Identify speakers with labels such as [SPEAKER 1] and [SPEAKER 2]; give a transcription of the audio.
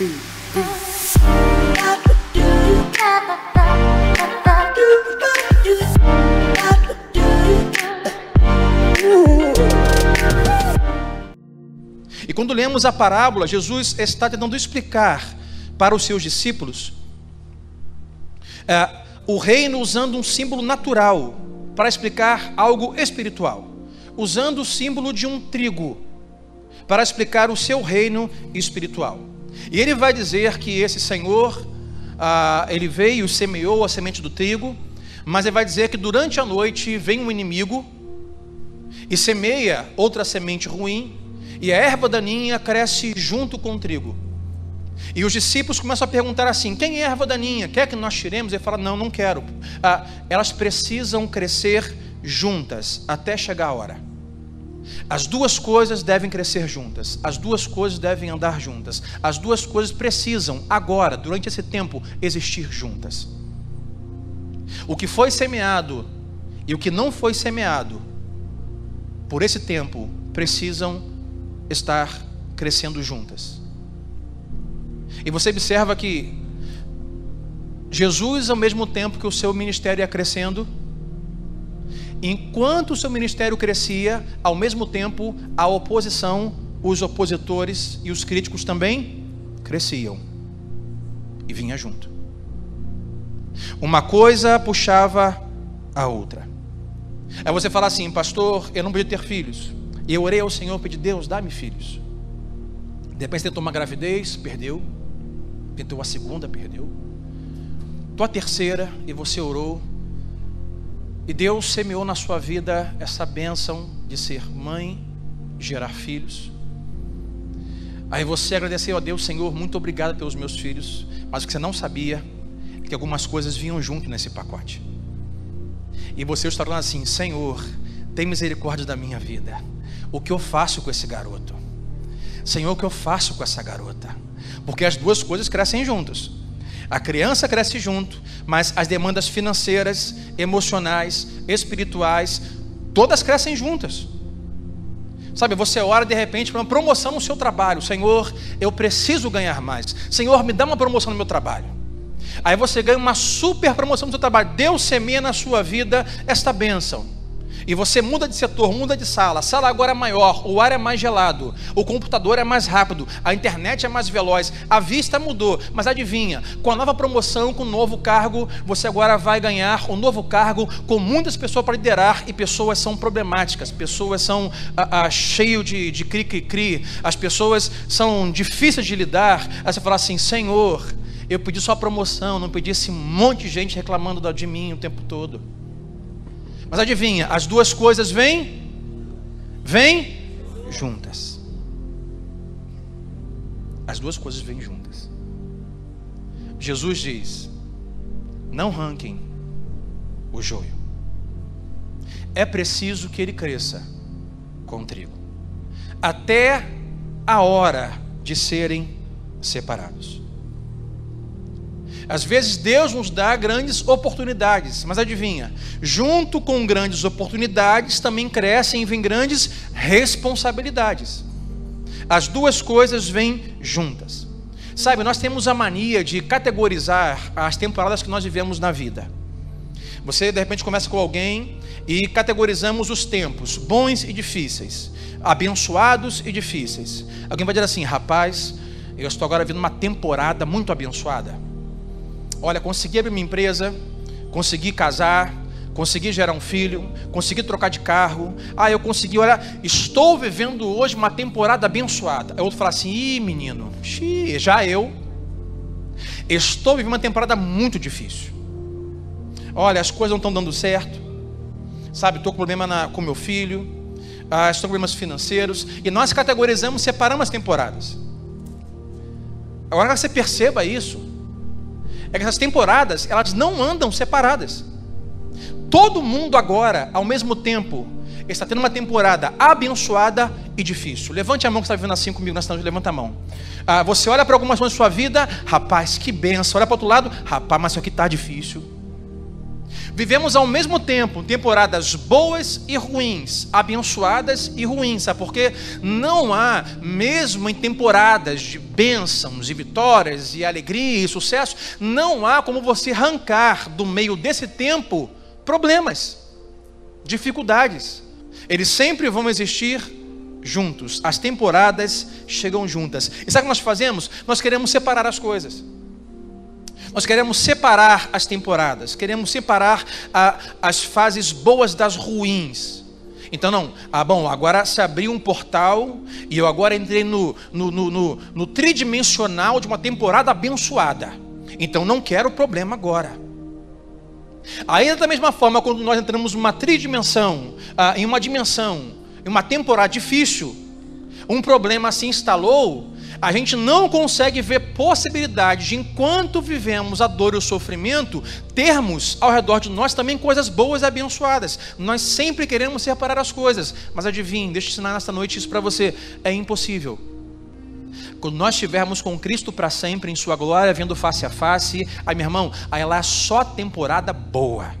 [SPEAKER 1] E quando lemos a parábola, Jesus está tentando explicar para os seus discípulos é, o reino usando um símbolo natural para explicar algo espiritual, usando o símbolo de um trigo para explicar o seu reino espiritual. E ele vai dizer que esse Senhor, ah, ele veio e semeou a semente do trigo, mas ele vai dizer que durante a noite vem um inimigo e semeia outra semente ruim, e a erva daninha cresce junto com o trigo. E os discípulos começam a perguntar assim: quem é a erva daninha? Quer que nós tiremos? Ele fala: não, não quero. Ah, elas precisam crescer juntas até chegar a hora. As duas coisas devem crescer juntas, as duas coisas devem andar juntas, as duas coisas precisam, agora, durante esse tempo, existir juntas. O que foi semeado e o que não foi semeado, por esse tempo, precisam estar crescendo juntas. E você observa que Jesus, ao mesmo tempo que o seu ministério ia crescendo, enquanto o seu ministério crescia, ao mesmo tempo a oposição, os opositores e os críticos também cresciam e vinha junto. Uma coisa puxava a outra. Aí você fala assim, pastor, eu não podia ter filhos. E eu orei ao Senhor, pedi, Deus, dá-me filhos. De repente tentou uma gravidez, perdeu. Tentou a segunda, perdeu. Tua terceira, e você orou. E Deus semeou na sua vida essa bênção de ser mãe, gerar filhos. Aí você agradeceu a Deus, Senhor, muito obrigado pelos meus filhos. Mas o que você não sabia é que algumas coisas vinham junto nesse pacote. E você está falando assim: Senhor, tem misericórdia da minha vida. O que eu faço com esse garoto? Senhor, o que eu faço com essa garota? Porque as duas coisas crescem juntas. A criança cresce junto, mas as demandas financeiras, emocionais, espirituais, todas crescem juntas. Sabe, você ora de repente para uma promoção no seu trabalho. Senhor, eu preciso ganhar mais. Senhor, me dá uma promoção no meu trabalho. Aí você ganha uma super promoção no seu trabalho. Deus semeia na sua vida esta bênção. E você muda de setor, muda de sala, a sala agora é maior, o ar é mais gelado, o computador é mais rápido, a internet é mais veloz, a vista mudou, mas adivinha, com a nova promoção, com o novo cargo, você agora vai ganhar um novo cargo com muitas pessoas para liderar e pessoas são problemáticas, pessoas são ah, ah, cheias de, de cri-cri-cri, as pessoas são difíceis de lidar. Aí você fala assim: Senhor, eu pedi só promoção, não pedi esse monte de gente reclamando de mim o tempo todo. Mas adivinha, as duas coisas vêm, vêm juntas. As duas coisas vêm juntas. Jesus diz: não ranquem o joio. É preciso que ele cresça com trigo, até a hora de serem separados. Às vezes Deus nos dá grandes oportunidades, mas adivinha, junto com grandes oportunidades também crescem e vêm grandes responsabilidades. As duas coisas vêm juntas. Sabe, nós temos a mania de categorizar as temporadas que nós vivemos na vida. Você de repente começa com alguém e categorizamos os tempos, bons e difíceis, abençoados e difíceis. Alguém vai dizer assim, rapaz, eu estou agora vivendo uma temporada muito abençoada. Olha, consegui abrir minha empresa, consegui casar, consegui gerar um filho, consegui trocar de carro. Ah, eu consegui, olha, estou vivendo hoje uma temporada abençoada. Aí outro fala assim: ih, menino, xiii, já eu. Estou vivendo uma temporada muito difícil. Olha, as coisas não estão dando certo. Sabe, estou com problema na, com meu filho. Ah, estou com problemas financeiros. E nós categorizamos, separamos as temporadas. Agora que você perceba isso, é que essas temporadas, elas não andam separadas. Todo mundo agora, ao mesmo tempo, está tendo uma temporada abençoada e difícil. Levante a mão que está vivendo assim comigo nessa noite, levanta a mão. Ah, você olha para algumas coisas da sua vida, rapaz, que benção. Olha para o outro lado, rapaz, mas isso aqui está difícil. Vivemos ao mesmo tempo temporadas boas e ruins, abençoadas e ruins, sabe? Porque não há, mesmo em temporadas de bênçãos e vitórias e alegria e sucesso, não há como você arrancar do meio desse tempo problemas, dificuldades. Eles sempre vão existir juntos. As temporadas chegam juntas. E sabe o que nós fazemos? Nós queremos separar as coisas. Nós queremos separar as temporadas, queremos separar a, as fases boas das ruins. Então, não, ah, bom, agora se abriu um portal e eu agora entrei no, no, no, no, no tridimensional de uma temporada abençoada. Então, não quero problema agora. Ainda da mesma forma, quando nós entramos numa tridimensão, ah, em uma dimensão, em uma temporada difícil, um problema se instalou, a gente não consegue ver possibilidade de, enquanto vivemos a dor e o sofrimento, termos ao redor de nós também coisas boas e abençoadas. Nós sempre queremos separar as coisas, mas adivinhe, deixa eu ensinar nesta noite isso para você: é impossível. Quando nós estivermos com Cristo para sempre em Sua glória, vendo face a face, aí meu irmão, aí lá é só temporada boa.